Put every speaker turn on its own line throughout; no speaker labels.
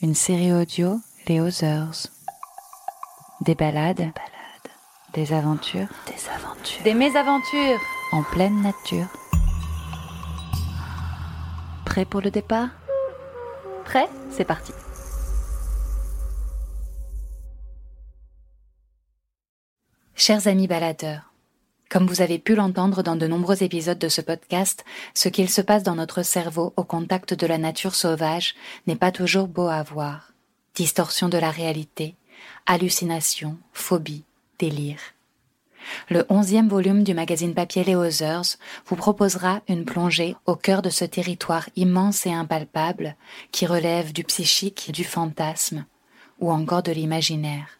une série audio Les Others. Des balades, des aventures,
Des aventures.
des mésaventures en pleine nature. Prêt pour le départ? Prêt C'est parti. Chers amis baladeurs, comme vous avez pu l'entendre dans de nombreux épisodes de ce podcast, ce qu'il se passe dans notre cerveau au contact de la nature sauvage n'est pas toujours beau à voir. Distorsion de la réalité, hallucinations, phobies, délire. Le onzième volume du magazine papier Les Others vous proposera une plongée au cœur de ce territoire immense et impalpable qui relève du psychique, du fantasme ou encore de l'imaginaire.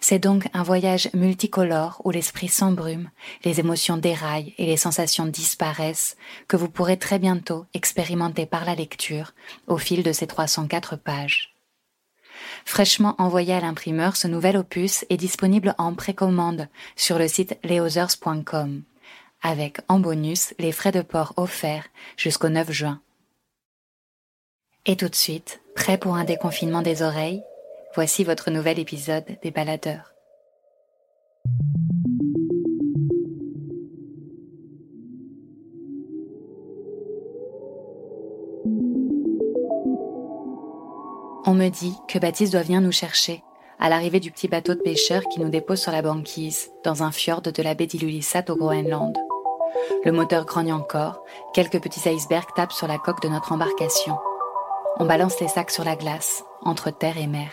C'est donc un voyage multicolore où l'esprit s'embrume, les émotions déraillent et les sensations disparaissent que vous pourrez très bientôt expérimenter par la lecture au fil de ces 304 pages. Fraîchement envoyé à l'imprimeur, ce nouvel opus est disponible en précommande sur le site leothers.com, avec en bonus les frais de port offerts jusqu'au 9 juin. Et tout de suite, prêt pour un déconfinement des oreilles Voici votre nouvel épisode des baladeurs. On me dit que Baptiste doit venir nous chercher à l'arrivée du petit bateau de pêcheur qui nous dépose sur la banquise dans un fjord de la baie d'Ilulissat au Groenland. Le moteur grogne encore, quelques petits icebergs tapent sur la coque de notre embarcation. On balance les sacs sur la glace, entre terre et mer.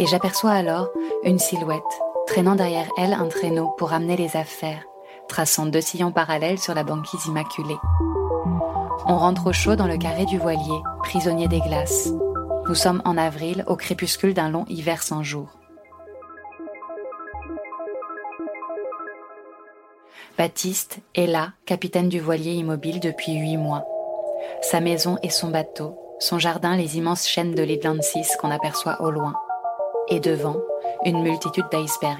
Et j'aperçois alors une silhouette, traînant derrière elle un traîneau pour amener les affaires, traçant deux sillons parallèles sur la banquise immaculée. On rentre au chaud dans le carré du voilier, prisonnier des glaces. Nous sommes en avril, au crépuscule d'un long hiver sans jour. Baptiste est là, capitaine du voilier immobile depuis huit mois. Sa maison et son bateau, son jardin les immenses chaînes de 6 qu'on aperçoit au loin. Et devant, une multitude d'icebergs.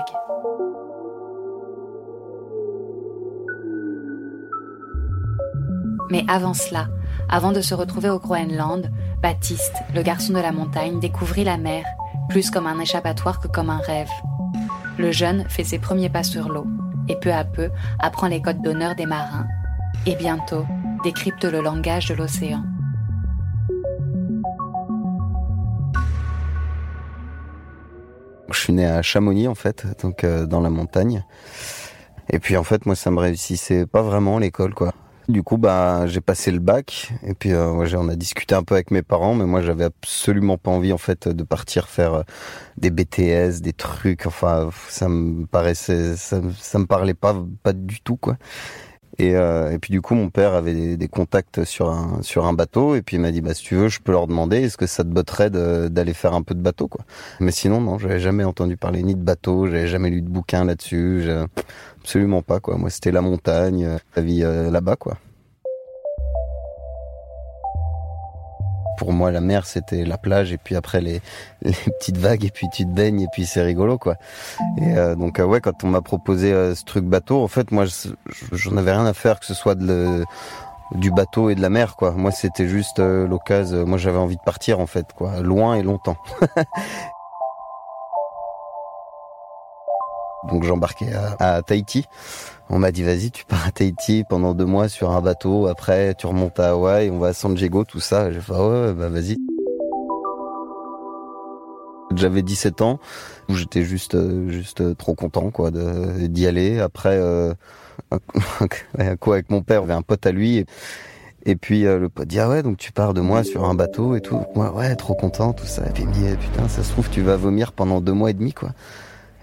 Mais avant cela, avant de se retrouver au Groenland, Baptiste, le garçon de la montagne, découvrit la mer, plus comme un échappatoire que comme un rêve. Le jeune fait ses premiers pas sur l'eau, et peu à peu apprend les codes d'honneur des marins, et bientôt décrypte le langage de l'océan.
Suis né à Chamonix en fait, donc euh, dans la montagne. Et puis en fait, moi, ça me réussissait pas vraiment l'école, quoi. Du coup, bah, j'ai passé le bac et puis euh, on a discuté un peu avec mes parents, mais moi, j'avais absolument pas envie en fait de partir faire euh, des BTS, des trucs. Enfin, ça me paraissait, ça, ça me parlait pas, pas du tout, quoi. Et, euh, et puis du coup, mon père avait des, contacts sur un sur un bateau et puis il m'a dit bah si tu veux, je peux leur demander est-ce que ça te botterait d'aller faire un peu de bateau, quoi. Mais sinon, non, j'avais jamais entendu parler ni de bateau, j'avais jamais lu de bouquin là-dessus, absolument pas, quoi. Moi, c'était la montagne, euh, la vie euh, là-bas, quoi. Pour moi, la mer, c'était la plage, et puis après les, les petites vagues, et puis tu te baignes, et puis c'est rigolo, quoi. Et euh, donc, euh, ouais, quand on m'a proposé euh, ce truc bateau, en fait, moi, je- j'en avais rien à faire que ce soit de le- du bateau et de la mer, quoi. Moi, c'était juste euh, l'occasion. Moi, j'avais envie de partir, en fait, quoi, loin et longtemps. Donc j'embarquais à, Tahiti. On m'a dit vas-y, tu pars à Tahiti pendant deux mois sur un bateau. Après, tu remontes à Hawaï, on va à San Diego, tout ça. J'ai fait ah ouais, bah vas-y. J'avais 17 ans, où j'étais juste, euh, juste euh, trop content quoi d'y aller. Après, euh, coup avec mon père, avait un pote à lui. Et puis euh, le pote dit ah ouais donc tu pars de moi sur un bateau et tout. Moi ouais trop content tout ça. Et puis il me dit putain ça se trouve tu vas vomir pendant deux mois et demi quoi.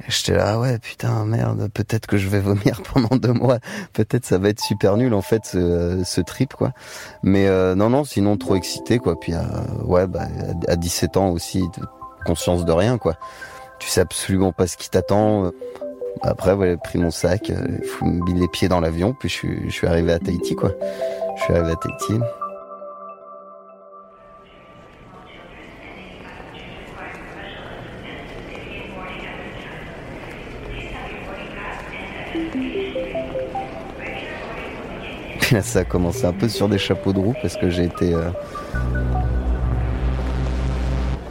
J'étais là, ah ouais, putain, merde, peut-être que je vais vomir pendant deux mois. Peut-être ça va être super nul, en fait, ce, ce trip, quoi. Mais euh, non, non, sinon trop excité, quoi. Puis, euh, ouais, bah, à 17 ans aussi, conscience de rien, quoi. Tu sais absolument pas ce qui t'attend. Après, ouais, j'ai pris mon sac, euh, mis les pieds dans l'avion, puis je suis, je suis arrivé à Tahiti, quoi. Je suis arrivé à Tahiti. Là, ça a commencé un peu sur des chapeaux de roue parce que j'ai été. Euh,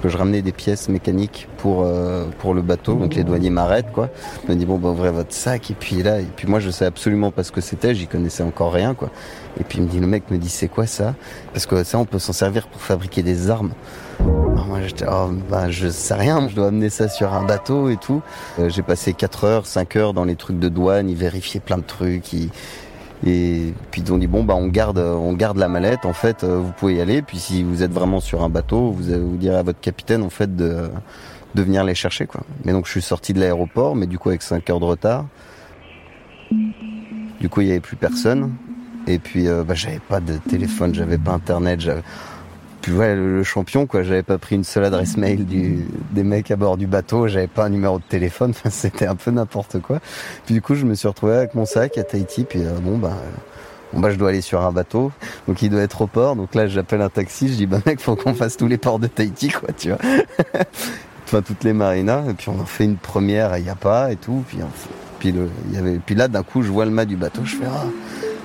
que je ramenais des pièces mécaniques pour euh, pour le bateau. Donc les douaniers m'arrêtent quoi. Ils me disent bon bah ouvrez votre sac et puis là et puis moi je sais absolument pas ce que c'était. J'y connaissais encore rien quoi. Et puis il me dit le mec me dit c'est quoi ça? Parce que ça on peut s'en servir pour fabriquer des armes. Alors moi j'étais oh bah je sais rien. Je dois amener ça sur un bateau et tout. Euh, j'ai passé 4 heures 5 heures dans les trucs de douane. Ils vérifiaient plein de trucs. Ils et puis ils ont dit bon bah on garde on garde la mallette en fait euh, vous pouvez y aller puis si vous êtes vraiment sur un bateau vous vous direz à votre capitaine en fait de de venir les chercher quoi. Mais donc je suis sorti de l'aéroport mais du coup avec 5 heures de retard. Du coup il y avait plus personne et puis euh, bah, j'avais pas de téléphone, j'avais pas internet, j'avais ouais, le, champion, quoi. J'avais pas pris une seule adresse mail du, des mecs à bord du bateau, j'avais pas un numéro de téléphone, enfin, c'était un peu n'importe quoi. Puis du coup, je me suis retrouvé avec mon sac à Tahiti, puis euh, bon, bah, bon, bah, je dois aller sur un bateau, donc il doit être au port. Donc là, j'appelle un taxi, je dis, bah, mec, faut qu'on fasse tous les ports de Tahiti, quoi, tu vois. enfin, toutes les marinas, et puis on en fait une première, il y a pas, et tout, puis, puis le, il y avait, puis là, d'un coup, je vois le mât du bateau, je fais, ah,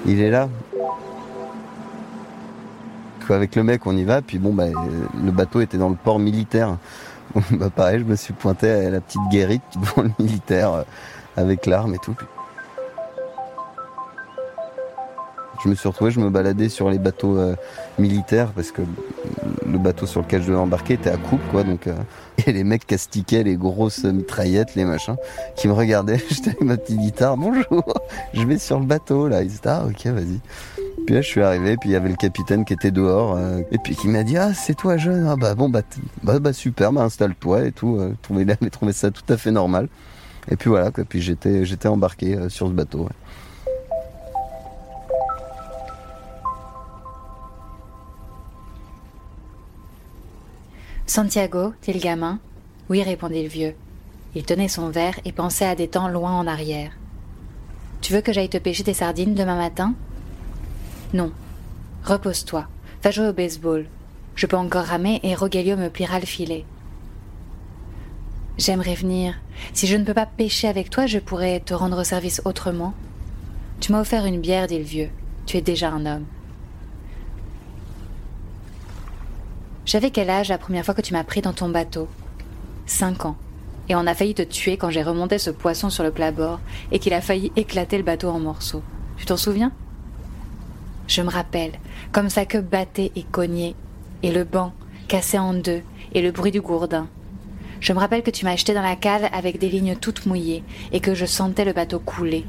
il est là avec le mec, on y va. Puis bon, bah, le bateau était dans le port militaire. bah, pareil, je me suis pointé à la petite guérite devant le militaire euh, avec l'arme et tout. Je me suis retrouvé, je me baladais sur les bateaux euh, militaires parce que le bateau sur lequel je devais embarquer était à coupe, quoi. Donc, euh, et les mecs castiquaient les grosses mitraillettes, les machins, qui me regardaient. J'étais avec ma petite guitare. Bonjour, je vais sur le bateau là. Ils disaient ah ok vas-y. Puis je suis arrivé, puis il y avait le capitaine qui était dehors, euh, et puis qui m'a dit ah c'est toi jeune, ah bah bon bah bah, bah super, bah installe-toi et tout. Euh, il trouvé ça tout à fait normal. Et puis voilà, quoi. puis j'étais j'étais embarqué euh, sur ce bateau.
Santiago, t'es le gamin Oui, répondit le vieux. Il tenait son verre et pensait à des temps loin en arrière. Tu veux que j'aille te pêcher tes sardines demain matin? Non. Repose-toi. Va jouer au baseball. Je peux encore ramer et Rogelio me pliera le filet. J'aimerais venir. Si je ne peux pas pêcher avec toi, je pourrais te rendre service autrement. Tu m'as offert une bière, dit le vieux. Tu es déjà un homme. J'avais quel âge la première fois que tu m'as pris dans ton bateau? Cinq ans. Et on a failli te tuer quand j'ai remonté ce poisson sur le plat-bord et qu'il a failli éclater le bateau en morceaux. Tu t'en souviens? Je me rappelle, comme sa queue battait et cognait, et le banc cassé en deux, et le bruit du gourdin. Je me rappelle que tu m'as jeté dans la cale avec des lignes toutes mouillées, et que je sentais le bateau couler,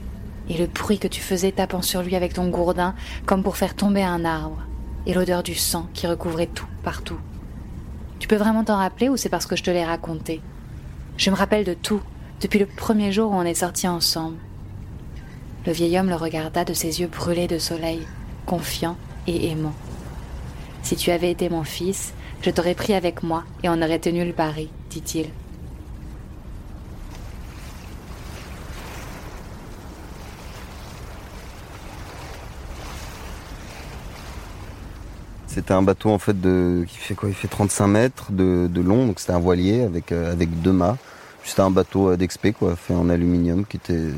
et le bruit que tu faisais tapant sur lui avec ton gourdin, comme pour faire tomber un arbre, et l'odeur du sang qui recouvrait tout, partout. Tu peux vraiment t'en rappeler ou c'est parce que je te l'ai raconté? Je me rappelle de tout, depuis le premier jour où on est sortis ensemble. Le vieil homme le regarda de ses yeux brûlés de soleil confiant et aimant. Si tu avais été mon fils, je t'aurais pris avec moi et on aurait tenu le pari, dit-il.
C'était un bateau en fait de qui fait quoi? Il fait 35 mètres de, long, donc c'était un voilier avec euh, avec deux mâts. C'était un bateau euh, d'expé quoi, fait en aluminium, qui était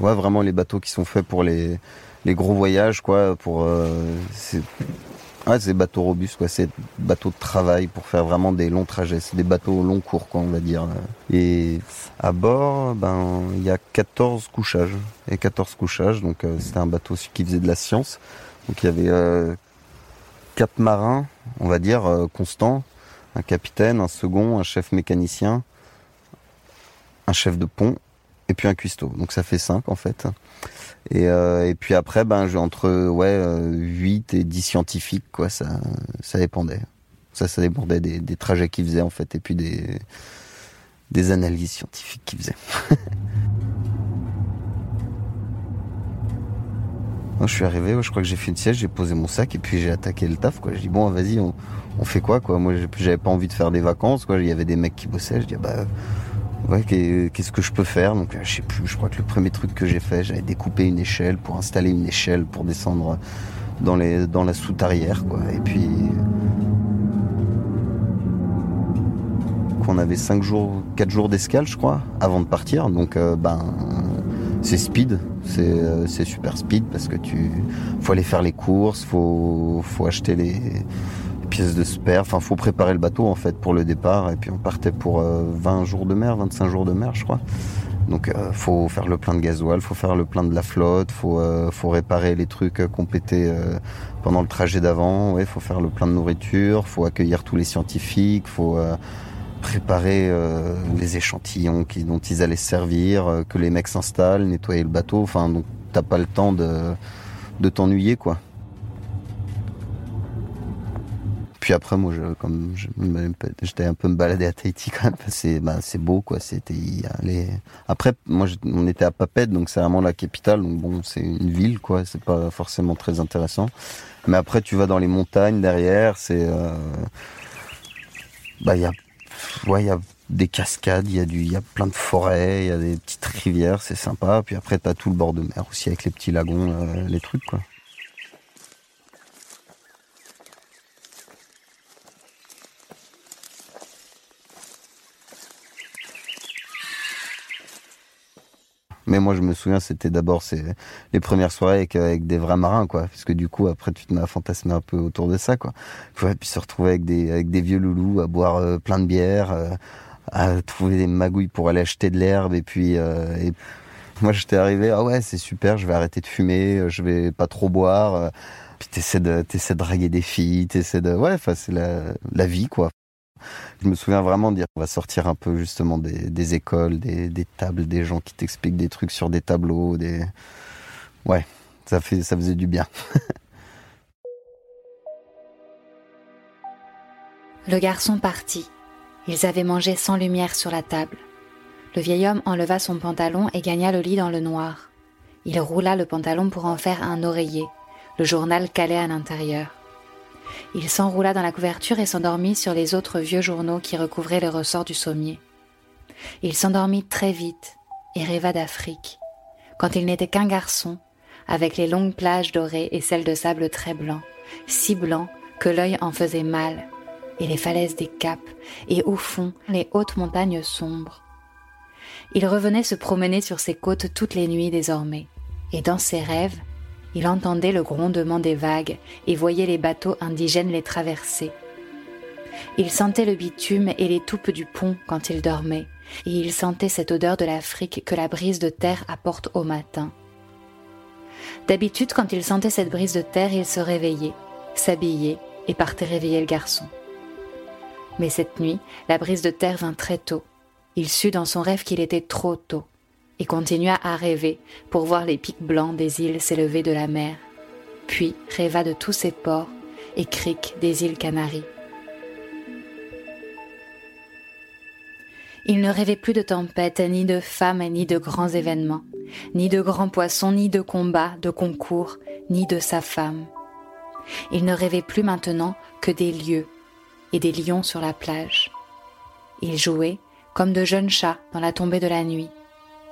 ouais, vraiment les bateaux qui sont faits pour les les gros voyages, quoi, pour euh, c'est ouais, c'est bateaux robustes, quoi, c'est bateaux de travail pour faire vraiment des longs trajets, c'est des bateaux long cours, quoi, on va dire. Et à bord, ben il y a 14 couchages et 14 couchages, donc euh, c'était un bateau qui faisait de la science. Donc il y avait euh, quatre marins, on va dire constants, un capitaine, un second, un chef mécanicien, un chef de pont et puis un cuistot. Donc ça fait cinq en fait. Et, euh, et puis après, ben, j'ai entre ouais, 8 euh, et 10 scientifiques, quoi, ça, ça dépendait. Ça, ça dépendait des, des trajets qu'ils faisaient, en fait, et puis des, des analyses scientifiques qu'il faisait. je suis arrivé, je crois que j'ai fait une siège, j'ai posé mon sac et puis j'ai attaqué le taf. Quoi. J'ai dit bon, vas-y, on, fait quoi quoi? Moi, j'avais pas envie de faire des vacances. Quoi. Il y avait des mecs qui bossaient. Je dis bah ouais, qu'est-ce que je peux faire? Donc je sais plus. Je crois que le premier truc que j'ai fait, j'avais découpé une échelle pour installer une échelle pour descendre dans les dans la soute arrière. Quoi. Et puis qu'on avait 5 jours, 4 jours d'escale, je crois, avant de partir. Donc euh, ben c'est speed, euh, c'est super speed parce que tu faut aller faire les courses, faut faut acheter les pièces de spare, enfin faut préparer le bateau en fait pour le départ et puis on partait pour 20 euh, jours de mer, 25 jours de mer je crois. Donc euh, faut faire le plein de gasoil, faut faire le plein de la flotte, faut faut réparer les trucs qu'on pétait pendant le trajet d'avant, ouais, faut faire le plein de nourriture, faut accueillir tous les scientifiques, faut préparer euh, les échantillons qui, dont ils allaient servir, euh, que les mecs s'installent, nettoyer le bateau. Enfin, donc t'as pas le temps de, de t'ennuyer, quoi. Puis après, moi, je, comme j'étais un peu me balader à Tahiti quand même, c'est bah, beau, quoi. C'était aller. Après, moi, on était à Papette, donc c'est vraiment la capitale. Donc bon, c'est une ville, quoi. C'est pas forcément très intéressant. Mais après, tu vas dans les montagnes derrière, c'est euh... bah il y a ouais, y a des cascades, il y a du, y a plein de forêts, il y a des petites rivières, c'est sympa. Puis après, t'as tout le bord de mer aussi avec les petits lagons, euh, les trucs, quoi. Mais moi, je me souviens, c'était d'abord les premières soirées avec, avec, des vrais marins, quoi. Parce que du coup, après, tu te mets à fantasmer un peu autour de ça, quoi. Ouais, puis se retrouver avec des, avec des vieux loulous à boire euh, plein de bière, euh, à trouver des magouilles pour aller acheter de l'herbe. Et puis, euh, et moi, j'étais arrivé, ah ouais, c'est super, je vais arrêter de fumer, je vais pas trop boire. puis t'essaies de, t'essaies de draguer des filles, t'essaies de, ouais, enfin, c'est la vie, quoi. Je me souviens vraiment de dire on va sortir un peu justement des, écoles, des, tables, des gens qui t'expliquent des trucs sur des tableaux, des ouais, ça fait ça faisait du bien.
Le garçon partit. Ils avaient mangé sans lumière sur la table. Le vieil homme enleva son pantalon et gagna le lit dans le noir. Il roula le pantalon pour en faire un oreiller, le journal calé à l'intérieur. Il s'enroula dans la couverture et s'endormit sur les autres vieux journaux qui recouvraient les ressorts du sommier. Il s'endormit très vite et rêva d'Afrique, quand il n'était qu'un garçon, avec les longues plages dorées et celles de sable très blanc, si blanc que l'œil en faisait mal, et les falaises des caps, et au fond les hautes montagnes sombres. Il revenait se promener sur ces côtes toutes les nuits désormais, et dans ses rêves, il entendait le grondement des vagues et voyait les bateaux indigènes les traverser. Il sentait le bitume et les toupes du pont quand il dormait, et il sentait cette odeur de l'Afrique que la brise de terre apporte au matin. D'habitude, quand il sentait cette brise de terre, il se réveillait, s'habillait et partait réveiller le garçon. Mais cette nuit, la brise de terre vint très tôt. Il sut dans son rêve qu'il était trop tôt et continua à rêver pour voir les pics blancs des îles s'élever de la mer, puis rêva de tous ces ports et criques des îles Canaries. Il ne rêvait plus de tempêtes, ni de femmes, ni de grands événements, ni de grands poissons, ni de combats, de concours, ni de sa femme. Il ne rêvait plus maintenant que des lieux et des lions sur la plage. Il jouait comme de jeunes chats dans la tombée de la nuit,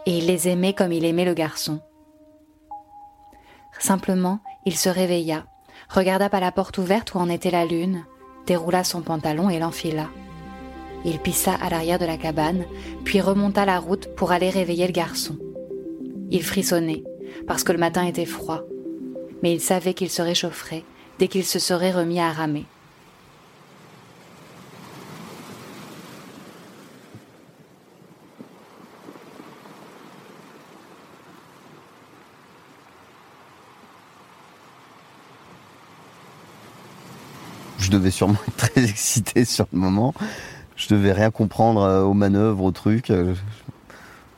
et il les aimait comme il aimait le garçon. Simplement, il se réveilla, regarda par la porte ouverte où en était la lune, déroula son pantalon et l'enfila. Il pissa à l'arrière de la cabane, puis remonta la route pour aller réveiller le garçon. Il frissonnait, parce que le matin était froid, mais il savait qu'il se réchaufferait dès qu'il se serait remis à ramer.
Devais sûrement être très excité sur le moment. Je devais rien comprendre euh, aux manœuvres, aux trucs. Euh,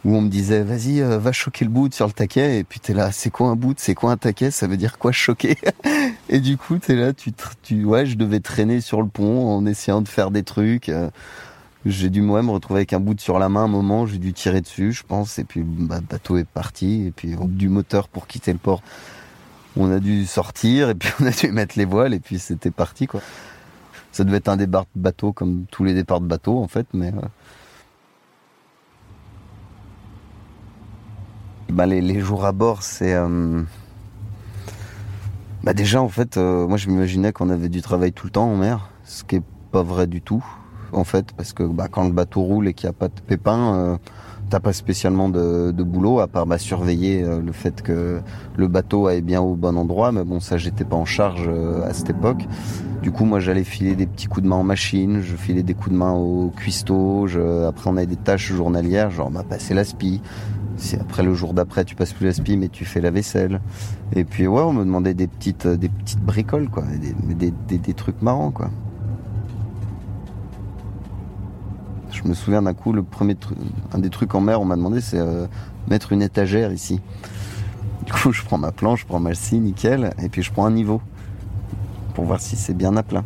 où on me disait, vas-y, euh, va choquer le bout sur le taquet. Et puis t'es là, c'est quoi un bout? C'est quoi un taquet? Ça veut dire quoi choquer? Et du coup, t'es là, tu, tu, ouais, je devais traîner sur le pont en essayant de faire des trucs. J'ai dû moi me retrouver avec un bout sur la main un moment, j'ai dû tirer dessus, je pense, et puis le bateau est parti, et puis du moteur pour quitter le port, on a dû sortir, et puis on a dû mettre les voiles, et puis c'était parti, quoi. Ça devait être un départ de bateau comme tous les départs de bateau, en fait, mais... Euh, bah, les, jours à bord, c'est... Euh, bah déjà, en fait, euh, moi je m'imaginais qu'on avait du travail tout le temps en mer, ce qui est pas vrai du tout en fait, parce que bah, quand le bateau roule et qu'il n'y a pas de pépins, euh, t'as pas spécialement de, boulot à part bah, surveiller euh, le fait que le bateau aille bien au bon endroit. Mais bon, ça, j'étais pas en charge euh, à cette époque. Du coup, moi, j'allais filer des petits coups de main en machine, je filais des coups de main au cuistot. Après, on avait des tâches journalières, genre bah, passer la spie. Après le jour d'après tu passes plus la spie mais tu fais la vaisselle. Et puis ouais on me demandait des petites des petites bricoles quoi, des, des, des trucs marrants quoi. Je me souviens d'un coup, le premier un des trucs en mer, on m'a demandé, c'est euh, mettre une étagère ici. Du coup, je prends ma planche, je prends ma scie, nickel, et puis je prends un niveau pour voir si c'est bien à plein.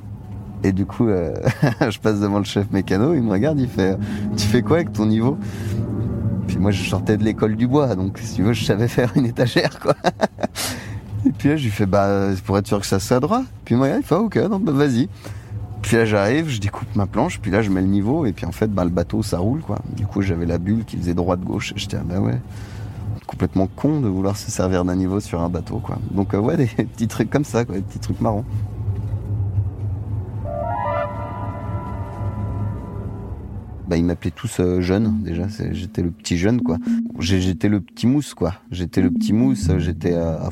Et du coup, euh, je passe devant le chef mécano, il me regarde, il fait Tu fais quoi avec ton niveau? Puis moi, je sortais de l'école du bois, donc si tu veux, je savais faire une étagère, quoi. Et puis là, je lui fais Bah, pour être sûr que ça soit droit. Puis moi, il fait Ok, donc bah, vas-y. Puis là j'arrive, je découpe ma planche, puis là je mets le niveau, et puis en fait bah, le bateau ça roule quoi. Du coup j'avais la bulle qui faisait droite-gauche, j'étais ah bah ouais, complètement con de vouloir se servir d'un niveau sur un bateau quoi. Donc euh, ouais des petits trucs comme ça quoi, des petits trucs marrants. Bah, ils m'appelaient tous euh, jeune déjà, j'étais le petit jeune quoi. J'étais le petit mousse quoi, j'étais le petit mousse, j'étais à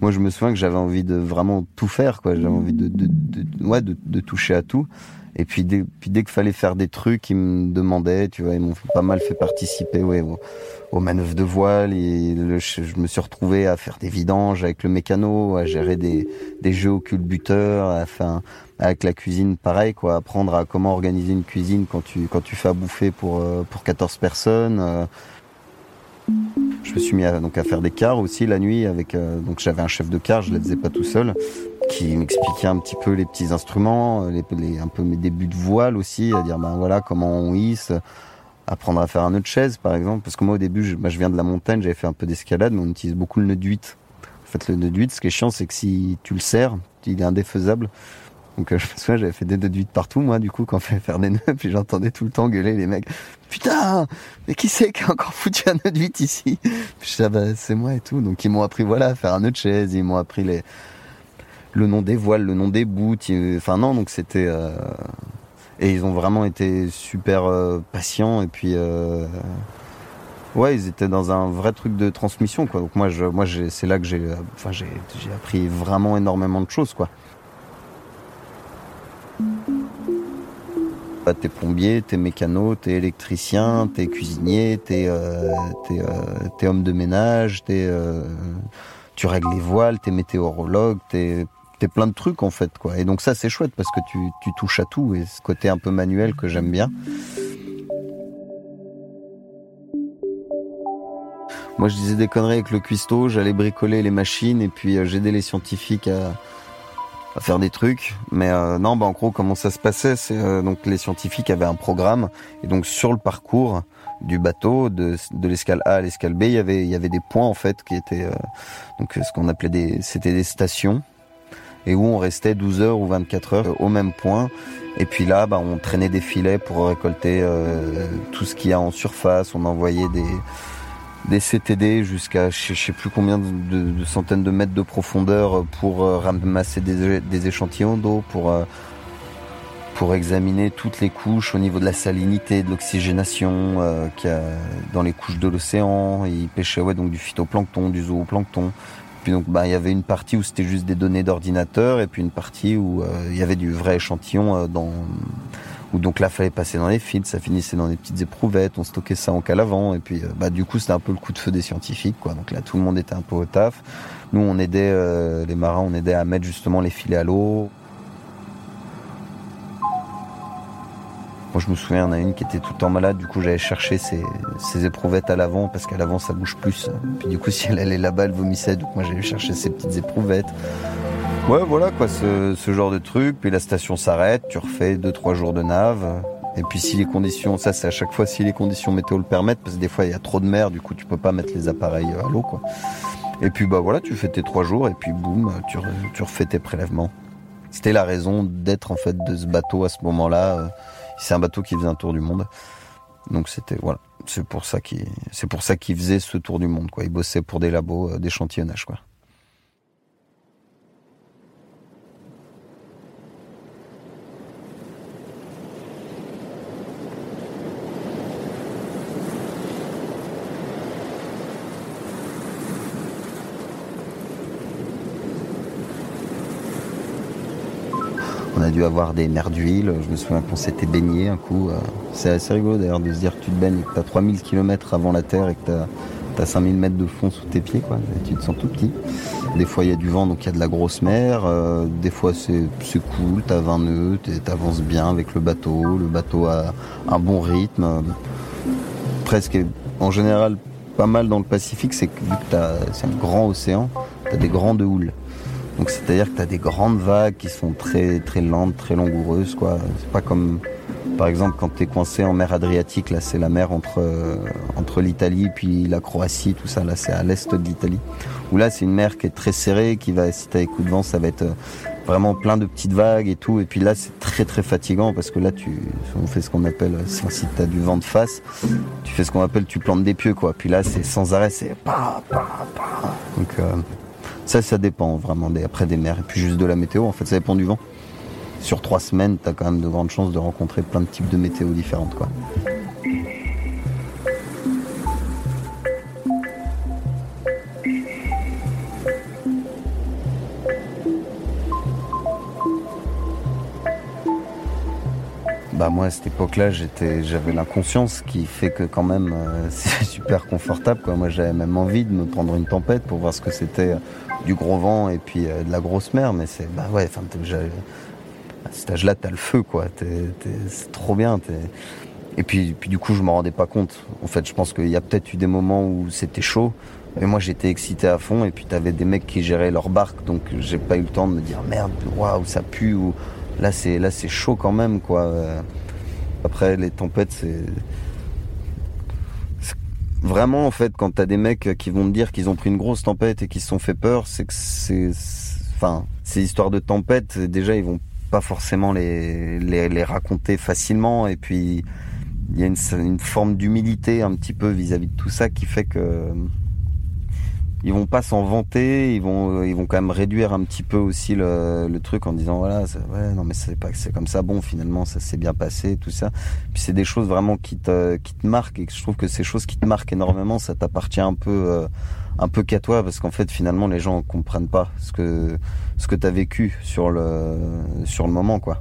moi je me souviens que j'avais envie de vraiment tout faire quoi. J'avais envie de de, de, ouais, de, de toucher à tout. Et puis dès, puis dès qu'il fallait faire des trucs ils me demandaient tu vois ils m'ont pas mal fait participer ouais aux, aux manœuvres de voile. Et je me suis retrouvé à faire des vidanges avec le mécano à gérer des des jeux au à faire avec la cuisine pareil quoi. Apprendre à comment organiser une cuisine quand tu quand tu fais à bouffer pour euh, pour 14 personnes euh, je me suis mis à, donc faire des cars aussi la nuit avec euh, donc j'avais un chef de car, je les faisais pas tout seul, qui m'expliquait un petit peu les petits instruments, euh, un peu mes débuts de voile aussi, à dire ben voilà comment on hisse, apprendre à faire un nœud de chaise par exemple, parce que moi au début je, viens de la montagne, j'avais fait un peu d'escalade, mais on utilise beaucoup le nœud 8. En fait le nœud 8, ce qui est chiant c'est que si tu le serres, il est indéfaisable. Donc euh, je me souviens, j'avais fait des nœuds de partout, moi, du coup, quand fait faire des nœuds, puis j'entendais tout le temps gueuler les mecs. Putain, mais qui c'est qui a encore foutu un nœud de 8 ici? Puis je disais, ah bah, c'est moi et tout. Donc ils m'ont appris, voilà, à faire un nœud de chaise, ils m'ont appris les le nom des voiles, le nom des bouts. Enfin non, donc c'était... Euh... Et ils ont vraiment été super euh, patients, et puis... Ouais, ils étaient dans un vrai truc de transmission, quoi. Donc moi, je, moi, c'est là que j'ai, enfin, j'ai appris vraiment énormément de choses, quoi. Bah, t'es plombier, t'es mécano, t'es électricien, t'es cuisinier, t'es euh, euh, homme de ménage, euh, tu règles les voiles, t'es météorologue, t'es es plein de trucs en fait quoi. Et donc ça c'est chouette parce que tu, tu touches à tout et ce côté un peu manuel que j'aime bien. Moi je disais des conneries avec le cuistot, j'allais bricoler les machines et puis j'aidais les scientifiques à, à faire des trucs. Mais euh, non, bah en gros, comment ça se passait, c'est euh, donc les scientifiques avaient un programme et donc sur le parcours du bateau de, de l'escale A à l'escale B, il y avait il y avait des points en fait qui étaient euh, donc ce qu'on appelait des c'était des stations et où on restait 12 heures ou 24 heures au même point. Et puis là, bah, on traînait des filets pour récolter tout ce qu'il y a en surface. On envoyait des des CTD jusqu'à je sais plus combien de, centaines de mètres de profondeur pour euh, ramasser des, échantillons d'eau, pour euh, pour examiner toutes les couches au niveau de la salinité, de l'oxygénation euh, a dans les couches de l'océan. Ils pêchaient donc du phytoplancton, du zooplancton. Puis donc bah il y avait une partie où c'était juste des données d'ordinateur et puis une partie où il y avait du vrai échantillon dans où donc là fallait passer dans les fils, ça finissait dans des petites éprouvettes, on stockait ça en cale avant et puis euh, bah du coup c'était un peu le coup de feu des scientifiques quoi. Donc là tout le monde était un peu au taf. Nous on aidait euh, les marins, on aidait à mettre justement les filets à l'eau. Moi je me souviens, en a une qui était tout le temps malade, du coup j'allais chercher ces éprouvettes à l'avant parce qu'à l'avant ça bouge plus. Puis du coup si elle allait là-bas elle vomissait, donc moi j'allais chercher ces petites éprouvettes. Ouais, voilà quoi, ce, ce, genre de truc. Puis la station s'arrête, tu refais deux trois jours de nave. Et puis si les conditions, ça c'est à chaque fois si les conditions météo le permettent, parce que des fois il y a trop de mer, du coup tu peux pas mettre les appareils à l'eau quoi. Et puis bah voilà, tu fais tes trois jours et puis boum, tu, tu refais tes prélèvements. C'était la raison d'être en fait de ce bateau à ce moment-là. C'est un bateau qui faisait un tour du monde. Donc c'était voilà, c'est pour ça qu'il c'est pour ça qu'il faisait ce tour du monde quoi. Il bossait pour des labos d'échantillonnage quoi. Dû avoir des mers d'huile. Je me souviens qu'on s'était baigné un coup. Euh, c'est assez rigolo d'ailleurs de se dire que tu te baignes et que tu as 3000 km avant la Terre et que tu as, 5000 mètres de fond sous tes pieds. Quoi. tu te sens tout petit. Des fois il y a du vent donc il y a de la grosse mer. Euh, des fois c'est cool, tu as 20 nœuds, tu avances bien avec le bateau. Le bateau a un bon rythme. Presque en général pas mal dans le Pacifique, c'est que vu que c'est un grand océan, tu as des grandes houles. Donc c'est-à-dire que tu as des grandes vagues qui sont très très lentes, très langoureuses quoi. C'est pas comme par exemple quand tu es coincé en mer Adriatique, là c'est la mer entre euh, l'Italie puis la Croatie, tout ça là c'est à l'est de l'Italie. Où là c'est une mer qui est très serrée, qui va si t'as des coups de vent, ça va être euh, vraiment plein de petites vagues et tout. Et puis là, c'est très très fatigant parce que là, tu, on fait ce qu'on appelle, si tu as du vent de face, tu fais ce qu'on appelle, tu plantes des pieux quoi. Puis là, c'est sans arrêt, c'est pa, pa, pa. Donc, euh, ça, ça dépend vraiment des, après des mers. Et puis juste de la météo, en fait, ça dépend du vent. Sur trois semaines, tu as quand même de grandes chances de rencontrer plein de types de météo différentes. Bah moi à cette époque-là j'étais j'avais l'inconscience qui fait que quand même euh, c'est super confortable. Moi j'avais même envie de me prendre une tempête pour voir ce que c'était du gros vent et puis euh, de la grosse mer, mais c'est bah ouais, enfin à cet âge-là, t'as le feu quoi, c'est trop bien. Et puis, du coup, je m'en rendais pas compte. En fait, je pense qu'il y a peut-être eu des moments où c'était chaud, et moi j'étais excité à fond, et puis t'avais des mecs qui géraient leur barque, donc j'ai pas eu le temps de me dire merde, waouh, ça pue, ou là c'est là c'est chaud quand même quoi. Après les tempêtes, c'est vraiment en fait quand t'as des mecs qui vont te dire qu'ils ont pris une grosse tempête et qu'ils se sont fait peur, c'est que c'est enfin ces histoires de tempête déjà ils vont pas forcément les les, raconter facilement. Et puis il y a une, forme d'humilité un petit peu vis-à-vis -vis de tout ça qui fait que ils vont pas s'en vanter, ils vont, ils vont quand même réduire un petit peu aussi le, le truc en disant voilà, ouais, non mais c'est pas, c'est comme ça. Bon, finalement, ça s'est bien passé, tout ça. Puis c'est des choses vraiment qui te, qui te marquent et je trouve que ces choses qui te marquent énormément, ça t'appartient un peu, euh, un peu qu'à toi parce qu'en fait, finalement, les gens comprennent pas ce que, ce que t'as vécu sur le, sur le moment, quoi.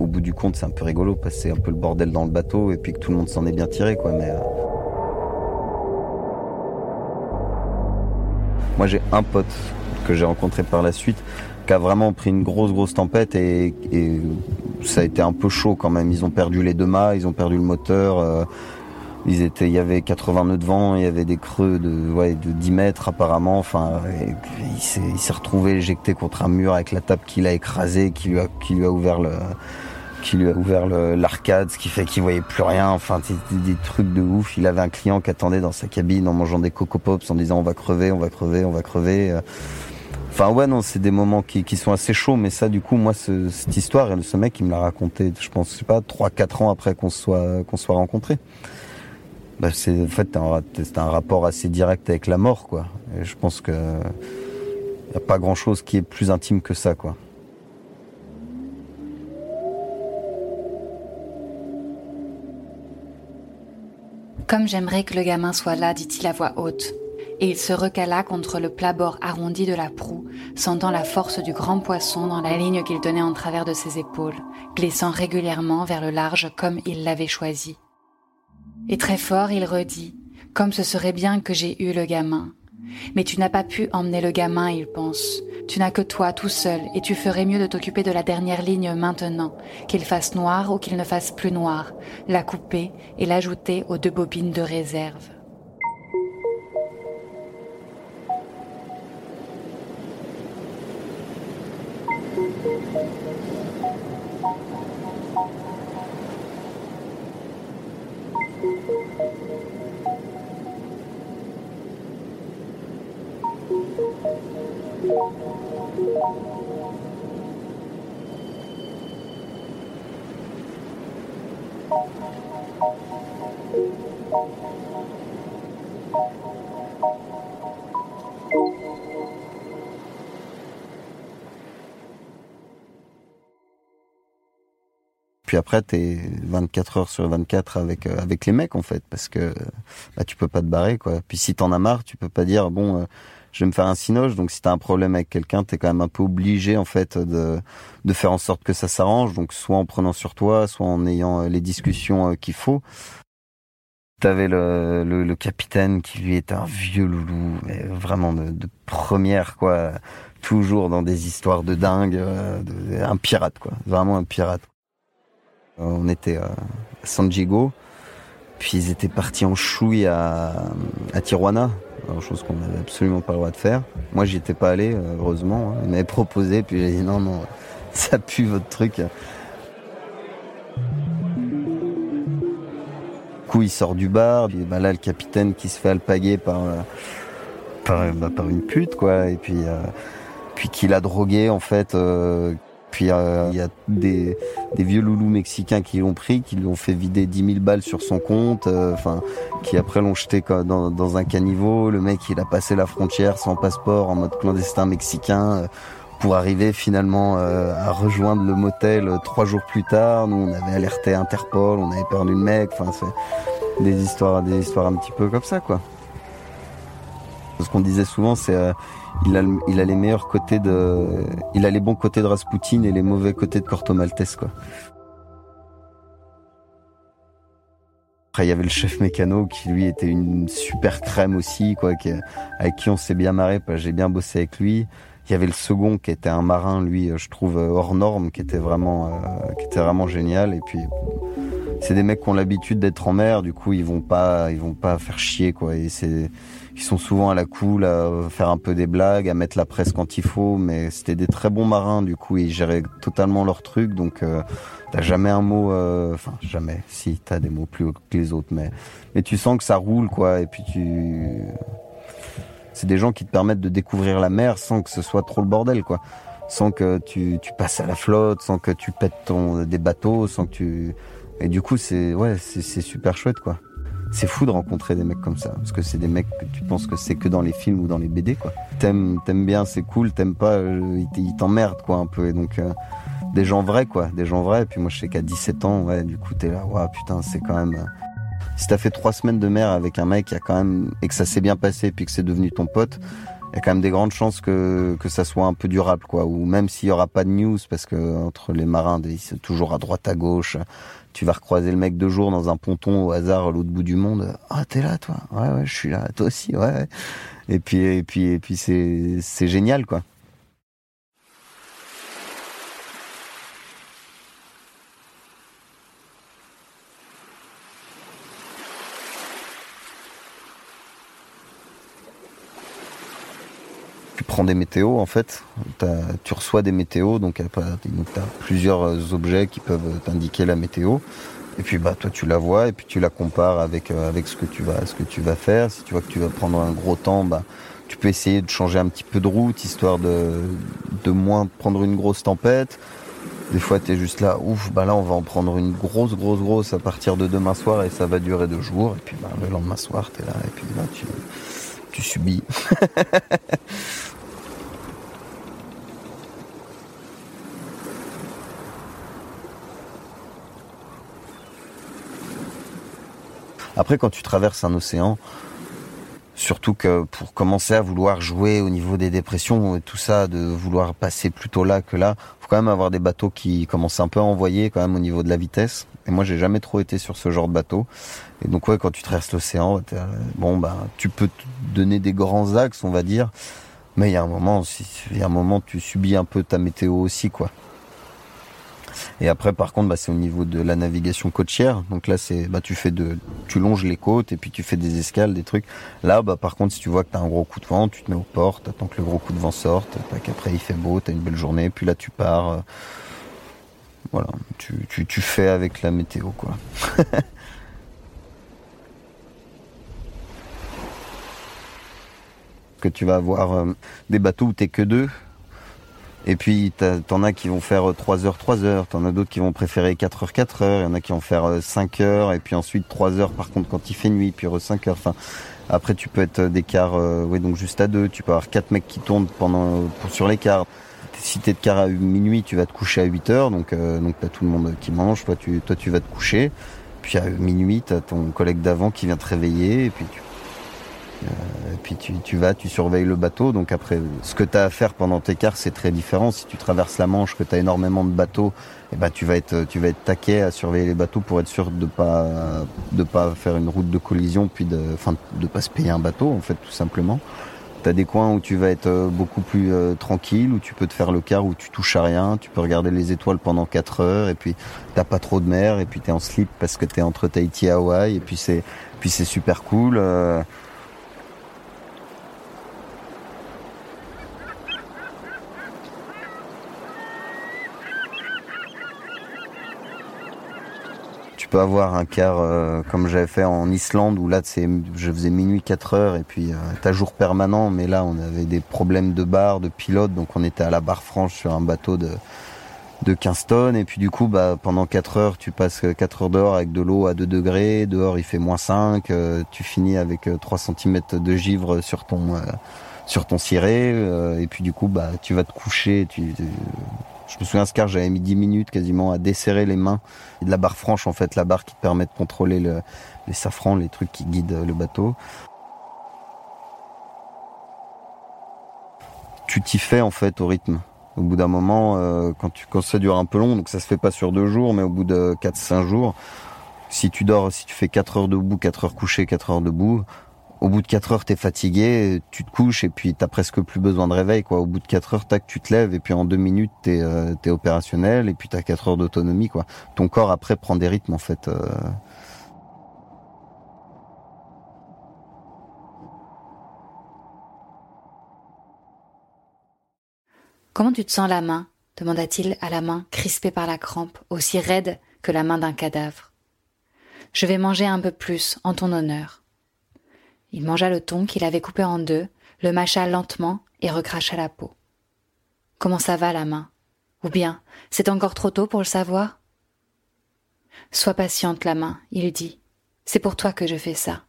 Au bout du compte, c'est un peu rigolo parce c'est un peu le bordel dans le bateau et puis que tout le monde s'en est bien tiré, quoi. Mais euh, Moi, j'ai un pote que j'ai rencontré par la suite qui a vraiment pris une grosse grosse tempête et, ça a été un peu chaud quand même. Ils ont perdu les deux mâts, ils ont perdu le moteur. Euh, ils étaient, il y avait 80 nœuds de vent, il y avait des creux de, de 10 mètres apparemment. Enfin, il s'est retrouvé éjecté contre un mur avec la table qu'il a écrasée, qui lui a ouvert le, qui lui a ouvert l'arcade, ce qui fait qu'il voyait plus rien. Enfin, des, des trucs de ouf. Il avait un client qui attendait dans sa cabine en mangeant des coco pops en disant on va crever, on va crever, on va crever. Enfin ouais non, c'est des moments qui, sont assez chauds, mais ça du coup moi ce, cette histoire, ce mec il me l'a raconté, je pense je sais pas trois quatre ans après qu'on soit qu'on soit rencontrés. Bah, c'est en fait c'est un rapport assez direct avec la mort quoi. Et je pense que y a pas grand chose qui est plus intime que ça quoi.
Comme j'aimerais que le gamin soit là, dit-il à voix haute. Et il se recala contre le plat-bord arrondi de la proue, sentant la force du grand poisson dans la ligne qu'il tenait en travers de ses épaules, glissant régulièrement vers le large comme il l'avait choisi. Et très fort, il redit, comme ce serait bien que j'ai eu le gamin. Mais tu n'as pas pu emmener le gamin, il pense. Tu n'as que toi tout seul, et tu ferais mieux de t'occuper de la dernière ligne maintenant, qu'il fasse noir ou qu'il ne fasse plus noir, la couper et l'ajouter aux deux bobines de réserve.
Puis après, t'es 24 heures sur 24 avec euh, avec les mecs en fait, parce que bah, tu peux pas te barrer quoi. Puis si t'en as marre, tu peux pas dire bon, euh, je vais me faire un cinoche. Donc si t'as un problème avec quelqu'un, t'es quand même un peu obligé en fait de de faire en sorte que ça s'arrange. Donc soit en prenant sur toi, soit en ayant euh, les discussions qu'il faut. T'avais le, le, capitaine qui lui était un vieux loulou, mais vraiment de, première quoi, toujours dans des histoires de dingue, un pirate quoi, vraiment un pirate. On était à San Diego, puis ils étaient partis en chouille à, à Tijuana, chose qu'on n'avait absolument pas le droit de faire. Moi, j'y étais pas allé, heureusement. Hein. Ils m'avaient proposé, puis j'ai dit non, non, ça pue votre truc. Du coup, il sort du bar, puis bah, là, le capitaine qui se fait alpaguer par, par, bah, par une pute, quoi, et puis, euh, puis qui l'a drogué, en fait, euh, puis euh, il y a des, des, vieux loulous mexicains qui l'ont pris, qui lui ont fait vider 10 000 balles sur son compte, euh, enfin, qui après l'ont jeté dans, dans, un caniveau. Le mec, il a passé la frontière sans passeport en mode clandestin mexicain euh, pour arriver finalement à rejoindre le motel trois jours plus tard. Nous, on avait alerté Interpol, on avait perdu le mec. Enfin, c'est des histoires, des histoires un petit peu comme ça, quoi. Ce qu'on disait souvent, c'est il a, il a les meilleurs côtés de, il a les bons côtés de Rasputin et les mauvais côtés de Corto Maltese, quoi. Après, il y avait le chef mécano qui lui était une super crème aussi, quoi, qui, avec qui on s'est bien marré, j'ai bien bossé avec lui. Il y avait le second qui était un marin, lui, je trouve hors norme, qui était vraiment, euh, qui était vraiment génial. Et puis, c'est des mecs qui ont l'habitude d'être en mer, du coup, ils vont pas, ils vont pas faire chier, quoi. Ils sont souvent à la cool, à faire un peu des blagues, à mettre la presse quand il faut, mais c'était des très bons marins, du coup, ils géraient totalement leur truc, donc euh, t'as jamais un mot, euh, enfin jamais, si t'as des mots plus hauts que les autres, mais mais tu sens que ça roule, quoi, et puis tu, c'est des gens qui te permettent de découvrir la mer sans que ce soit trop le bordel, quoi, sans que tu, tu passes à la flotte, sans que tu pètes ton des bateaux, sans que tu, et du coup c'est ouais, c'est super chouette, quoi c'est fou de rencontrer des mecs comme ça parce que c'est des mecs que tu penses que c'est que dans les films ou dans les BD quoi t'aimes t'aimes bien c'est cool t'aimes pas euh, ils t'emmerdent quoi un peu et donc euh, des gens vrais quoi des gens vrais et puis moi je sais qu'à 17 ans ouais du coup t'es là ouais putain c'est quand même euh, si t'as fait trois semaines de mer avec un mec qui a quand même et que ça s'est bien passé puis que c'est devenu ton pote il y a quand même des grandes chances que, que ça soit un peu durable, quoi. Ou même s'il y aura pas de news, parce que entre les marins, c'est toujours à droite à gauche. Tu vas recroiser le mec deux jours dans un ponton au hasard à l'autre bout du monde. Ah, t'es là, toi. Ouais, ouais, je suis là. Toi aussi, ouais. Et puis, et puis, et puis, c'est, c'est génial, quoi. Des météos en fait. Tu reçois des météos, donc tu as plusieurs euh, objets qui peuvent t'indiquer la météo. Et puis bah toi tu la vois et puis tu la compares avec euh, avec ce que tu vas ce que tu vas faire. Si tu vois que tu vas prendre un gros temps, bah tu peux essayer de changer un petit peu de route histoire de moins prendre une grosse tempête. Des fois tu es juste là, ouf, bah là on va en prendre une grosse grosse grosse à partir de demain soir et ça va durer deux jours et puis bah, le lendemain soir tu es là et puis là tu tu subis. Après, quand tu traverses un océan, surtout que pour commencer à vouloir jouer au niveau des dépressions et tout ça, de vouloir passer plutôt là que là, faut quand même avoir des bateaux qui commencent un peu à envoyer quand même au niveau de la vitesse. Et moi, j'ai jamais trop été sur ce genre de bateau. Et donc ouais, quand tu traverses l'océan, bon bah, tu peux te donner des grands axes, on va dire. Mais il y a un moment, il y a un moment, tu subis un peu ta météo aussi, quoi. Et après, par contre, bah, c'est au niveau de la navigation côtière. Donc là, c'est, bah, tu fais de, tu longes les côtes et puis tu fais des escales, des trucs. Là, bah, par contre, si tu vois que t'as un gros coup de vent, tu te mets aux portes, attends que le gros coup de vent sorte, qu'après il fait beau, t'as une belle journée, puis là tu pars. Euh, voilà, tu, fais avec la météo, quoi. que tu vas avoir euh, des bateaux où t'es que deux. Et puis t'en as qui vont faire 3 heures, 3 heures, t'en as d'autres qui vont préférer 4 heures, 4 heures, il y en a qui vont faire 5 heures, et puis ensuite 3 heures par contre quand il fait nuit, puis 5 heures. Enfin, après tu peux être d'écart, oui donc juste à deux, tu peux avoir 4 mecs qui tournent pendant sur l'écart. Si t'es de quart à minuit, tu vas te coucher à 8 heures, donc euh, donc t'as tout le monde qui mange, toi tu toi tu vas te coucher. Puis à minuit, t'as ton collègue d'avant qui vient te réveiller, et puis tu euh, et puis tu, tu, vas, tu surveilles le bateau. Donc après, ce que tu as à faire pendant tes quarts, c'est très différent. Si tu traverses la Manche, que tu as énormément de bateaux, eh ben tu vas être tu vas être taqué à surveiller les bateaux pour être sûr de pas de pas faire une route de collision, puis de enfin de pas se payer un bateau en fait tout simplement. T'as des coins où tu vas être euh, beaucoup plus euh, tranquille, où tu peux te faire le quart, où tu touches à rien, tu peux regarder les étoiles pendant 4 heures, et puis t'as pas trop de mer, et puis t'es en slip parce que t'es entre Tahiti et Hawaï, et puis c'est puis c'est super cool. Euh, tu peux avoir un quart euh, comme j'avais fait en Islande où là je faisais minuit 4 heures et puis euh, t'as jour permanent mais là on avait des problèmes de barre de pilote donc on était à la barre franche sur un bateau de de 15 tonnes et puis du coup bah pendant 4 heures tu passes 4 heures dehors avec de l'eau à 2 degrés dehors il fait moins 5 euh, tu finis avec 3 cm de givre sur ton sur ton ciré et puis du coup bah tu vas te coucher tu je me souviens, ce car j'avais mis 10 minutes quasiment à desserrer les mains. Et de la barre franche, en fait, la barre qui te permet de contrôler le, les safrans, les trucs qui guident le bateau. Tu t'y fais, en fait, au rythme. Au bout d'un moment, euh, quand ça dure un peu long, donc ça se fait pas sur deux jours, mais au bout de 4-5 jours, si tu dors, si tu fais 4 heures debout, 4 heures couché, 4 heures debout, au bout de 4 heures, t'es fatigué, tu te couches et puis t'as presque plus besoin de réveil, quoi. Au bout de 4 heures, tac, tu te lèves et puis en 2 minutes, t'es euh, opérationnel et puis t'as 4 heures d'autonomie, quoi. Ton corps après prend des rythmes, en fait. Euh.
Comment tu te sens la main? demanda-t-il à la main crispée par la crampe, aussi raide que la main d'un cadavre. Je vais manger un peu plus en ton honneur. Il mangea le thon qu'il avait coupé en deux, le mâcha lentement et recracha la peau. Comment ça va la main? Ou bien, c'est encore trop tôt pour le savoir? Sois patiente la main, il dit. C'est pour toi que je fais ça.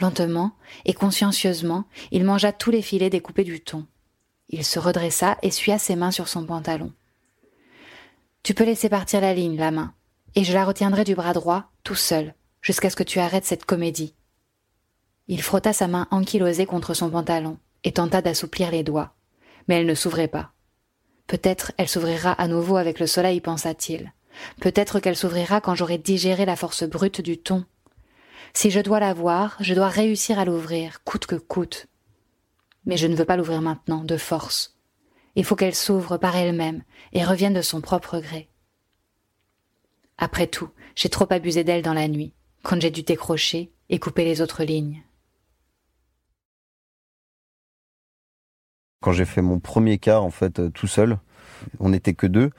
Lentement et consciencieusement, il mangea tous les filets découpés du thon. Il se redressa et suya ses mains sur son pantalon. Tu peux laisser partir la ligne, la main, et je la retiendrai du bras droit, tout seul, jusqu'à ce que tu arrêtes cette comédie. Il frotta sa main ankylosée contre son pantalon et tenta d'assouplir les doigts. Mais elle ne s'ouvrait pas. Peut-être elle s'ouvrira à nouveau avec le soleil, pensa-t-il. Peut-être qu'elle s'ouvrira quand j'aurai digéré la force brute du thon. Si je dois la voir, je dois réussir à l'ouvrir, coûte que coûte. Mais je ne veux pas l'ouvrir maintenant, de force. Il faut qu'elle s'ouvre par elle-même et revienne de son propre gré. Après tout, j'ai trop abusé d'elle dans la nuit, quand j'ai dû décrocher et couper les autres lignes.
Quand j'ai fait mon premier quart, en fait, euh, tout seul, on n'était que deux.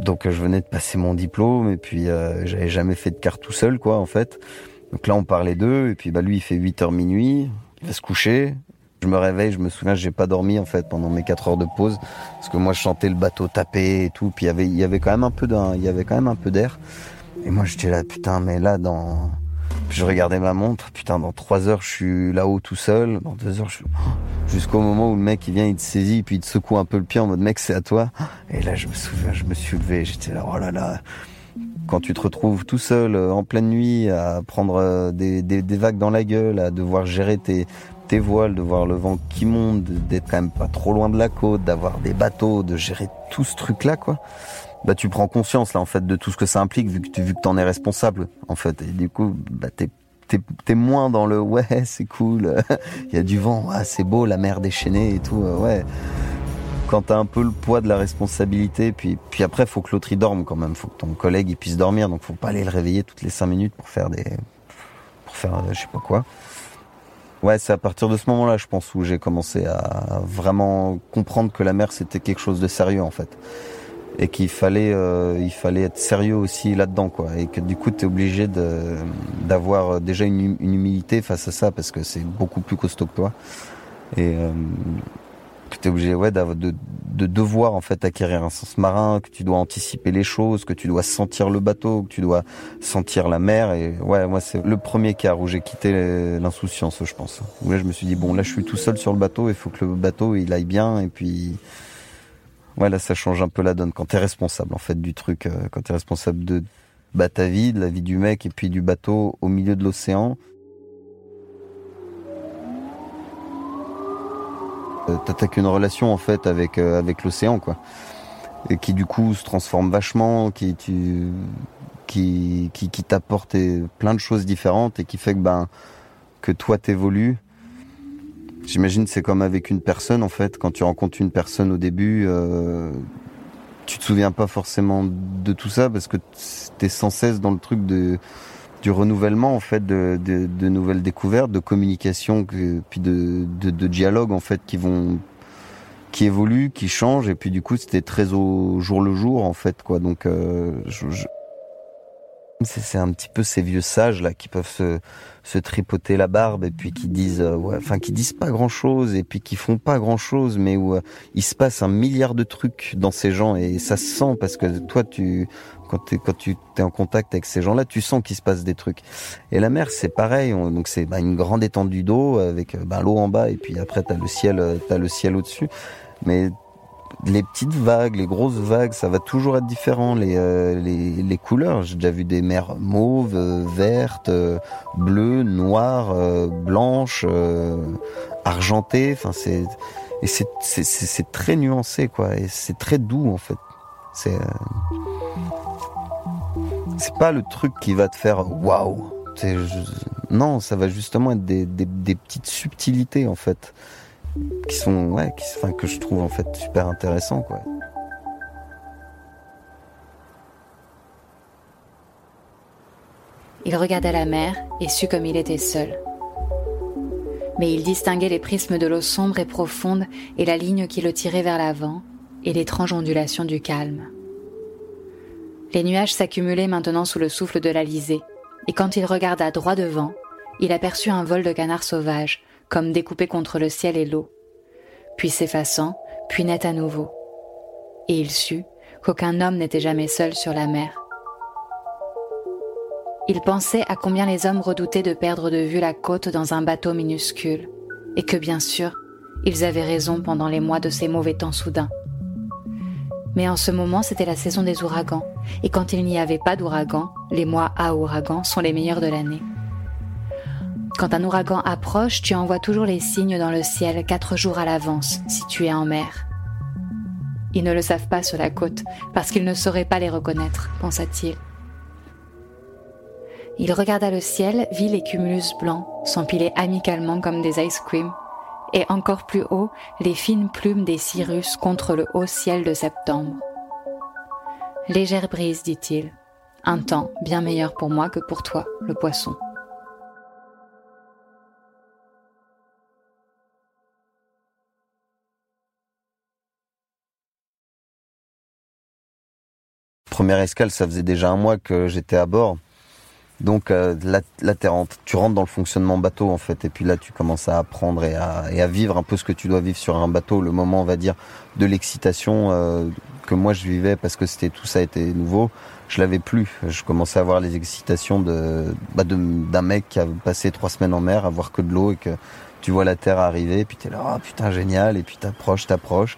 Donc je venais de passer mon diplôme et puis euh, j'avais jamais fait de quart tout seul, quoi, en fait. Donc là, on parlait d'eux et puis bah lui, il fait 8 heures minuit, il va se coucher. Je me réveille, je me souviens, j'ai pas dormi en fait pendant mes 4 heures de pause parce que moi je chantais le bateau taper et tout. Puis y avait, il un peu il y avait quand même un peu d'air. Et moi j'étais là, putain, mais là dans je regardais ma montre, putain, dans trois heures, je suis là-haut tout seul. Dans deux heures, je suis... Jusqu'au moment où le mec, il vient, il te saisit, puis il te secoue un peu le pied en mode, mec, c'est à toi. Et là, je me souviens, je me suis levé, j'étais là, oh là là. Quand tu te retrouves tout seul, euh, en pleine nuit, à prendre euh, des, vagues dans la gueule, à devoir gérer tes voiles, de voir le vent qui monte, d'être quand même pas trop loin de la côte, d'avoir des bateaux, de gérer tout ce truc-là, quoi bah tu prends conscience là en fait de tout ce que ça implique vu que tu vu que t'en es responsable en fait. Et du coup bah t'es t'es moins dans le ouais c'est cool il y a du vent ah, c'est beau la mer déchaînée et tout euh, ouais. Quand t'as un peu le poids de la responsabilité puis puis après faut que l'autre y dorme quand même. Faut que ton collègue il puisse dormir donc faut pas aller le réveiller toutes les cinq minutes pour faire des pour faire euh, je sais pas quoi. Ouais c'est à partir de ce moment là je pense où j'ai commencé à vraiment comprendre que la mer c'était quelque chose de sérieux en fait et qu'il fallait, euh, il fallait être sérieux aussi là-dedans, quoi. Et que du coup, tu es obligé d'avoir déjà une, humilité face à ça parce que c'est beaucoup plus costaud que toi. Et euh, que tu obligé ouais, de, de, devoir en fait acquérir un sens marin, que tu dois anticiper les choses, que tu dois sentir le bateau, que tu dois sentir la mer. Et ouais, moi, c'est le premier quart où j'ai quitté l'insouciance, je pense. Où là, je me suis dit, bon, là, je suis tout seul sur le bateau, il faut que le bateau, il aille bien. Et puis Ouais, là, ça change un peu la donne quand t'es responsable, en fait, du truc. Euh, quand t'es responsable de bah, ta vie, de la vie du mec et puis du bateau au milieu de l'océan. Euh, T'attaques une relation, en fait, avec, euh, l'océan, quoi. Et qui, du coup, se transforme vachement, qui, qui, qui, qui t'apporte plein de choses différentes et qui fait que, ben, que toi t'évolues J'imagine c'est comme avec une personne en fait. Quand tu rencontres une personne au début, euh, tu te souviens pas forcément de tout ça parce que tu es sans cesse dans le truc de du renouvellement en fait, de, de, de nouvelles découvertes, de communication, puis de, de, de dialogue en fait qui vont qui évoluent, qui changent et puis du coup c'était très au jour le jour en fait quoi. Donc euh, je, je c'est un petit peu ces vieux sages là qui peuvent se, tripoter la barbe et puis qui disent, euh, enfin qui disent pas grand chose et puis qui font pas grand chose, mais où euh, il se passe un milliard de trucs dans ces gens et ça se sent parce que toi tu quand, quand tu es en contact avec ces gens-là, tu sens qu'il se passe des trucs. Et la mer, c'est pareil. donc c'est bah, une grande étendue d'eau avec bah, l'eau en bas et puis après t'as le ciel, t'as le ciel au-dessus. Mais les petites vagues, les grosses vagues, ça va toujours être différent. Les, euh, les, les, couleurs, j'ai déjà vu des mers mauves, euh, vertes, euh, bleues, noires, blanches, argentées. Enfin, c'est et c'est très nuancé quoi. Et c'est très doux en fait. C'est c'est pas le truc qui va te faire waouh. Non, ça va justement être des, des, des petites subtilités en fait qui sont que je trouve en fait super intéressant quoi.
Il regardait la mer et sut comme il était seul. Mais il distinguait les prismes de l'eau sombre et profonde et la ligne qui le tirait vers l'avant et l'étrange ondulation du calme. Les nuages s'accumulaient maintenant sous le souffle de l'Alizé, et quand il regarda droit devant, il aperçut un vol de canards sauvages comme découpé contre le ciel et l'eau, puis s'effaçant, puis net à nouveau. Et il sut qu'aucun homme n'était jamais seul sur la mer. Il pensait à combien les hommes redoutaient de perdre de vue la côte dans un bateau minuscule, et que bien sûr, ils avaient raison pendant les mois de ces mauvais temps soudains. Mais en ce moment, c'était la saison des ouragans, et quand il n'y avait pas d'ouragan, les mois à ouragan sont les meilleurs de l'année. Quand un ouragan approche, tu envoies toujours les signes dans le ciel quatre jours à l'avance si tu es en mer. Ils ne le savent pas sur la côte parce qu'ils ne sauraient pas les reconnaître, pensa-t-il. Il regarda le ciel, vit les cumulus blancs s'empiler amicalement comme des ice cream, et encore plus haut, les fines plumes des cirrus contre le haut ciel de septembre. Légère brise, dit-il. Un temps bien meilleur pour moi que pour toi, le poisson.
Première escale, ça faisait déjà un mois que j'étais à bord. Donc euh, là, tu rentres dans le fonctionnement bateau en fait, et puis là tu commences à apprendre et à, vivre un peu ce que tu dois vivre sur un bateau, le moment on va dire de l'excitation euh, que moi je vivais parce que c'était tout ça était nouveau. Je l'avais plus. Je commençais à avoir les excitations de bah, d'un mec qui a passé trois semaines en mer, à voir que de l'eau et que tu vois la terre arriver, et puis t'es là, oh putain génial, et puis t'approches, t'approches.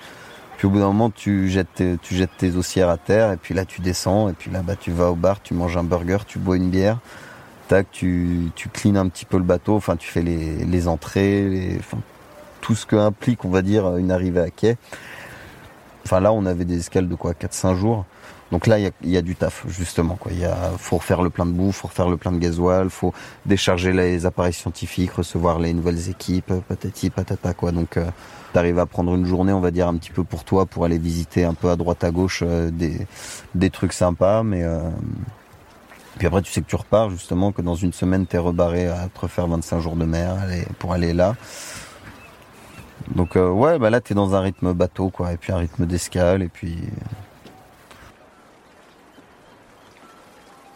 Au bout d'un moment, tu jettes, tes, tu jettes tes haussières à terre, et puis là, tu descends, et puis là, bah, tu vas au bar, tu manges un burger, tu bois une bière, tac, tu, tu un petit peu le bateau, enfin, tu fais les, les entrées, tout ce que implique, on va dire, une arrivée à quai. Enfin, là, on avait des escales de quoi 4-5 jours. Donc là, il y a, du taf, justement. Il y a, faut refaire le plein de bouffe, faut refaire le plein de gasoil, faut décharger les appareils scientifiques, recevoir les nouvelles équipes, patati patata quoi. Donc euh, t'arrives à prendre une journée, on va dire, un petit peu pour toi, pour aller visiter un peu à droite, à gauche euh, des, des trucs sympas. Mais euh... puis après, tu sais que tu repars justement, que dans une semaine, t'es rebarré à te refaire 25 jours de mer pour aller là. Donc euh, ouais, bah là, t'es dans un rythme bateau, quoi, et puis un rythme d'escale, et puis...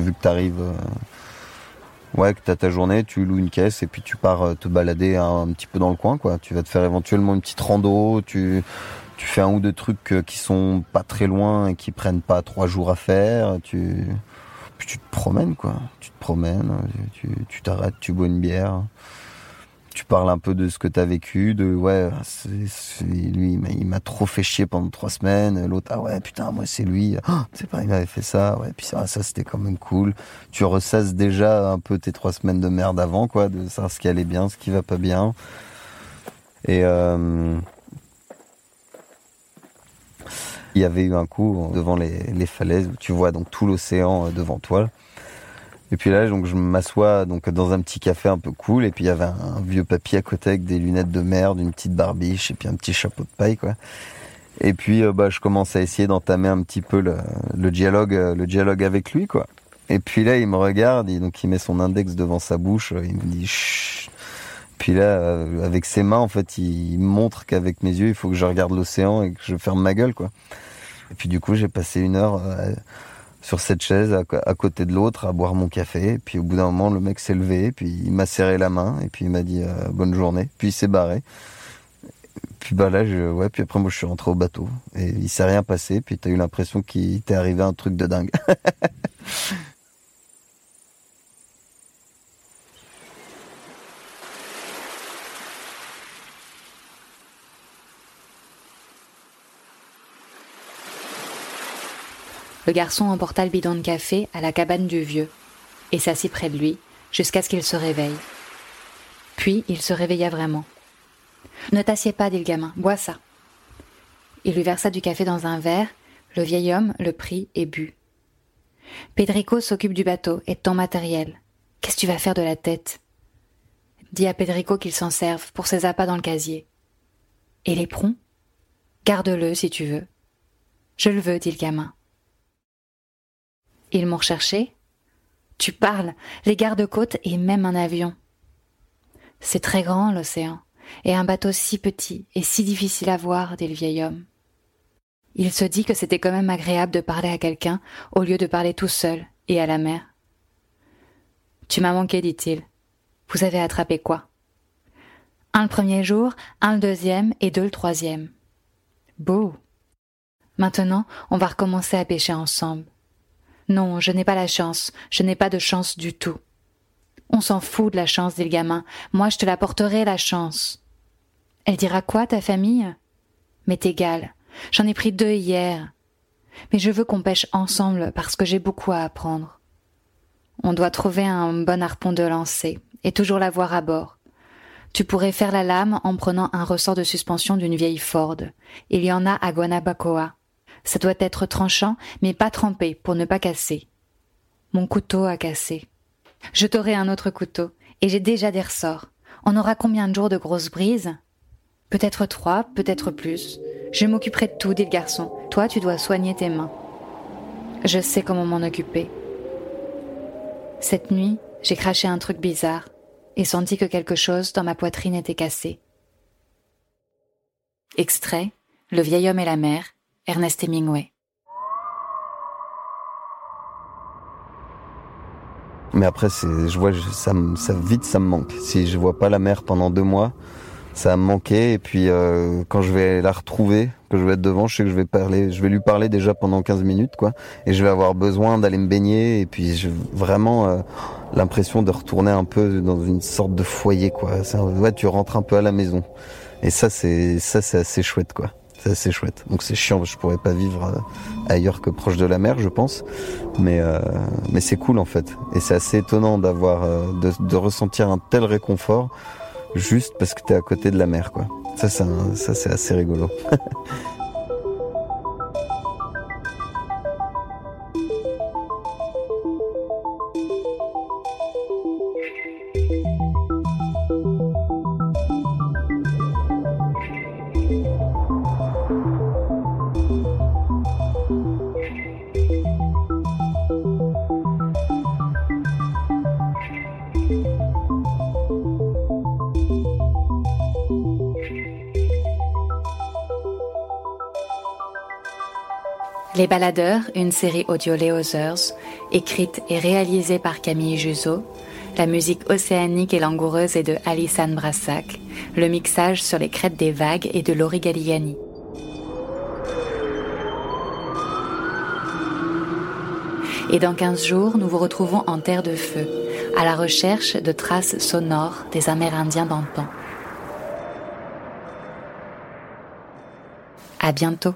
Vu que t'arrives euh, ouais, que tu as ta journée, tu loues une caisse et puis tu pars te balader un, petit peu dans le coin, quoi. Tu vas te faire éventuellement une petite rando, tu, tu fais un ou deux trucs qui sont pas très loin et qui prennent pas trois jours à faire, tu, puis tu te promènes, quoi. Tu te promènes, tu t'arrêtes, tu bois une bière tu parles un peu de ce que tu as vécu, de ouais, c'est, lui, il m'a trop fait chier pendant trois semaines. L'autre, ah ouais, putain, moi c'est lui. Oh, c'est pas, il m'avait fait ça. Ouais, puis ça, ça c'était quand même cool. Tu ressasses déjà un peu tes trois semaines de merde avant, quoi, de savoir ce qui allait bien, ce qui va pas bien. Et euh, il y avait eu un coup devant les, falaises tu vois donc tout l'océan euh, devant toi. Et puis là, donc je m'assois donc dans un petit café un peu cool. Et puis il y avait un, vieux papy à côté avec des lunettes de merde, une petite barbiche et puis un petit chapeau de paille, quoi. Et puis euh, bah je commence à essayer d'entamer un petit peu le, dialogue, euh, le dialogue avec lui, quoi. Et puis là, il me regarde, donc il met son index devant sa bouche, il me dit Chut. Puis là, euh, avec ses mains, en fait, il, montre qu'avec mes yeux, il faut que je regarde l'océan et que je ferme ma gueule, quoi. Et puis du coup, j'ai passé une heure sur cette chaise à, côté de l'autre à boire mon café. Puis au bout d'un moment, le mec s'est levé, puis il m'a serré la main et puis il m'a dit euh, bonne journée. Puis il s'est barré. Puis bah là, je, ouais, puis après moi je suis rentré au bateau et il s'est rien passé. Puis t'as eu l'impression qu'il t'est arrivé un truc de dingue.
Le garçon emporta le bidon de café à la cabane du vieux et s'assit près de lui jusqu'à ce qu'il se réveille. Puis il se réveilla vraiment. Ne t'assieds pas, dit le gamin, bois ça. Il lui versa du café dans un verre, le vieil homme le prit et but. Pedrico s'occupe du bateau et de ton matériel. Qu'est-ce que tu vas faire de la tête? Dis à Pedrico qu'il s'en serve pour ses appâts dans le casier. Et l'éperon Garde-le si tu veux. Je le veux, dit le gamin. Ils m'ont recherché Tu parles, les gardes-côtes et même un avion. C'est très grand l'océan, et un bateau si petit et si difficile à voir, dit le vieil homme. Il se dit que c'était quand même agréable de parler à quelqu'un au lieu de parler tout seul et à la mer. Tu m'as manqué, dit-il. Vous avez attrapé quoi? Un le premier jour, un le deuxième et deux le troisième. Beau. Maintenant, on va recommencer à pêcher ensemble. Non, je n'ai pas la chance, je n'ai pas de chance du tout. On s'en fout de la chance, dit le gamin. Moi, je te l'apporterai, la chance. Elle dira quoi, ta famille? M'est égal. J'en ai pris deux hier. Mais je veux qu'on pêche ensemble parce que j'ai beaucoup à apprendre. On doit trouver un bon harpon de lancer et toujours l'avoir à bord. Tu pourrais faire la lame en prenant un ressort de suspension d'une vieille Ford. Il y en a à Guanabacoa. Ça doit être tranchant, mais pas trempé pour ne pas casser. Mon couteau a cassé. Je t'aurai un autre couteau, et j'ai déjà des ressorts. On aura combien de jours de grosses brises? Peut-être trois, peut-être plus. Je m'occuperai de tout, dit le garçon. Toi, tu dois soigner tes mains. Je sais comment m'en occuper. Cette nuit, j'ai craché un truc bizarre et senti que quelque chose dans ma poitrine était cassé. Extrait Le vieil homme et la mère, Ernest Hemingway.
Mais après, je vois, ça, ça, vite, ça me manque. Si je vois pas la mer pendant deux mois, ça me manquer. Et puis, euh, quand je vais la retrouver, que je vais être devant, je sais que je vais parler, je vais lui parler déjà pendant 15 minutes, quoi. Et je vais avoir besoin d'aller me baigner. Et puis, j'ai vraiment euh, l'impression de retourner un peu dans une sorte de foyer, quoi. ouais, tu rentres un peu à la maison. Et ça, c'est, ça, c'est assez chouette, quoi. C'est assez chouette. Donc c'est chiant, je pourrais pas vivre euh, ailleurs que proche de la mer, je pense. Mais euh, mais c'est cool en fait. Et c'est assez étonnant d'avoir euh, de, de, ressentir un tel réconfort juste parce que tu es à côté de la mer, quoi. Ça, ça c'est assez rigolo.
Les Baladeurs, une série audio Léo écrite et réalisée par Camille Juzo, la musique océanique et langoureuse est de Alissane Brassac, le mixage sur les crêtes des vagues est de Laurie Galliani. Et dans 15 jours, nous vous retrouvons en Terre de Feu, à la recherche de traces sonores des Amérindiens d'antan. À bientôt.